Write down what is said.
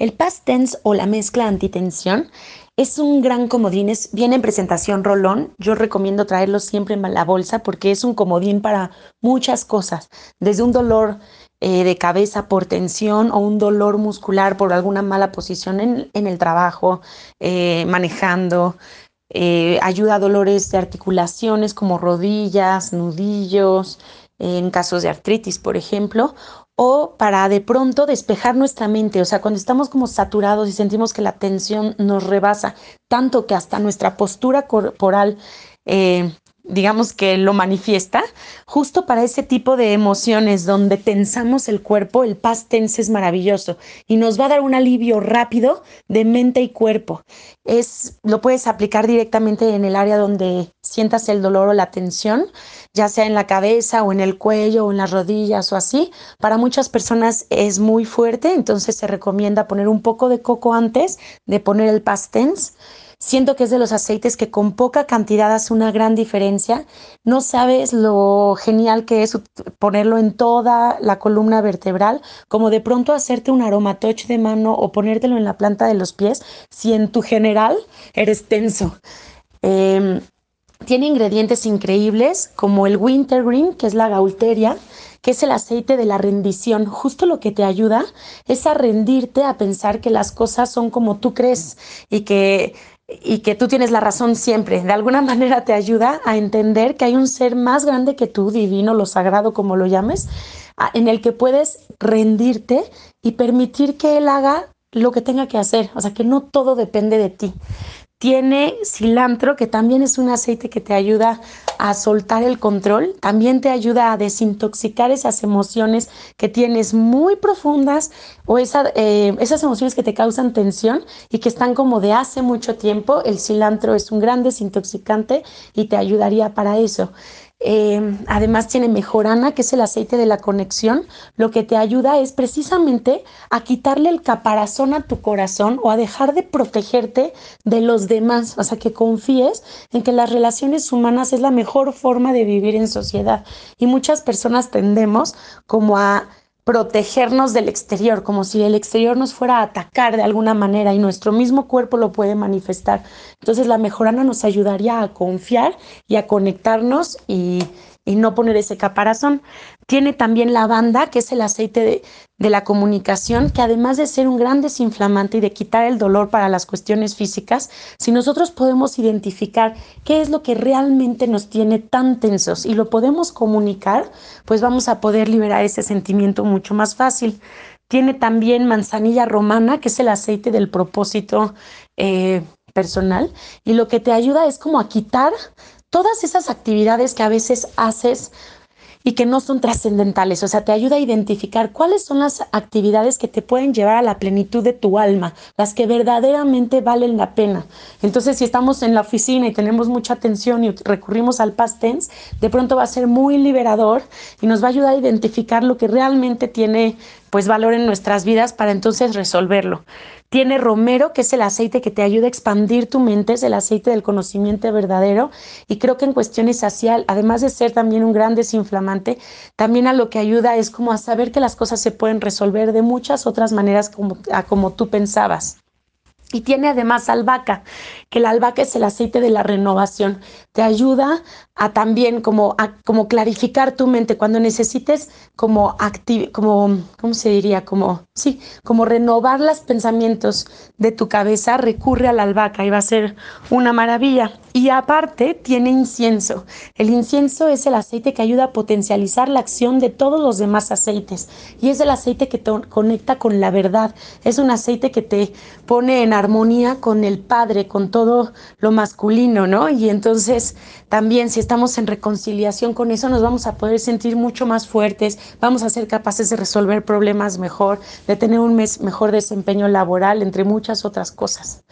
El past tense o la mezcla antitensión es un gran comodín, viene en presentación rolón. Yo recomiendo traerlo siempre en la bolsa porque es un comodín para muchas cosas, desde un dolor eh, de cabeza por tensión o un dolor muscular por alguna mala posición en, el trabajo, eh, manejando. Eh, ayuda a dolores de articulaciones como rodillas, nudillos, en casos de artritis, por ejemplo, o para de pronto despejar nuestra mente, o sea, cuando estamos como saturados y sentimos que la tensión nos rebasa tanto que hasta nuestra postura corporal eh, digamos que lo manifiesta, justo para ese tipo de emociones donde tensamos el cuerpo, el past tense es maravilloso y nos va a dar un alivio rápido de mente y cuerpo. Es, lo puedes aplicar directamente en el área donde sientas el dolor o la tensión, ya sea en la cabeza o en el cuello o en las rodillas o así. Para muchas personas es muy fuerte, entonces se recomienda poner un poco de coco antes de poner el past tense Siento que es de los aceites que con poca cantidad hace una gran diferencia. No sabes lo genial que es ponerlo en toda la columna vertebral, como de pronto hacerte un aromatouch de mano o ponértelo en la planta de los pies, si en tu general eres tenso. Em, tiene ingredientes increíbles como el wintergreen, que es la gaulteria, que es el aceite de la rendición. Justo lo que te ayuda es a rendirte a pensar que las cosas son como tú crees y que y que tú tienes la razón siempre. De alguna manera te ayuda a entender que hay un ser más grande que tú, divino, lo sagrado, como lo llames, en el que puedes rendirte y permitir que Él haga lo que tenga que hacer. O sea, que no todo depende de ti. Tiene cilantro, que también es un aceite que te ayuda a soltar el control, también te ayuda a desintoxicar esas emociones que tienes muy profundas o eh, esas emociones que te causan tensión y que están como de hace mucho tiempo. El cilantro es un gran desintoxicante y te ayudaría para eso. Em, además tiene mejorana, que es el aceite de la conexión. Lo que te ayuda es precisamente a quitarle el caparazón a tu corazón o a dejar de protegerte de los demás. O sea, que confíes en que las relaciones humanas es la mejor forma de vivir en sociedad. Y muchas personas tendemos como a protegernos del exterior, como si el exterior nos fuera a atacar de alguna manera y nuestro mismo cuerpo lo puede manifestar. Entonces la mejorana nos ayudaría a confiar y a conectarnos y, y no poner ese caparazón. Tiene también lavanda, que es el aceite de, de, la comunicación, que además de ser un gran desinflamante y de quitar el dolor para las cuestiones físicas, si nosotros podemos identificar qué es lo que realmente nos tiene tan tensos y lo podemos comunicar, pues vamos a poder liberar ese sentimiento mucho más fácil. Tiene también manzanilla romana, que es el aceite del propósito eh, personal, y lo que te ayuda es como a quitar todas esas actividades que a veces haces y que no son trascendentales, o sea, te ayuda a identificar cuáles son las actividades que te pueden llevar a la plenitud de tu alma, las que verdaderamente valen la pena. Entonces, si estamos en la oficina y tenemos mucha tensión y recurrimos al past tense, de pronto va a ser muy liberador y nos va a ayudar a identificar lo que realmente tiene pues valor en nuestras vidas para entonces resolverlo. Tiene romero, que es el aceite que te ayuda a expandir tu mente, es el aceite del conocimiento verdadero. Y creo que en cuestiones así, además de ser también un gran desinflamante, también a lo que ayuda es como a saber que las cosas se pueden resolver de muchas otras maneras como, como tú pensabas. Y tiene además albahaca, que la albahaca es el aceite de la renovación. Te ayuda a también como, como clarificar tu mente cuando necesites como, como, ¿cómo se diría? Como, sí, como renovar los pensamientos de tu cabeza, recurre a la albahaca y va a ser una maravilla. Y aparte tiene incienso. El incienso es el aceite que ayuda a potencializar la acción de todos los demás aceites. Y es el aceite que te conecta con la verdad. Es un aceite que te pone en armonía con el Padre, con todo lo masculino, ¿no? Y entonces también si estamos en reconciliación con eso, nos vamos a poder sentir mucho más fuertes, vamos a ser capaces de resolver problemas mejor, de tener un mes mejor desempeño laboral, entre muchas otras cosas.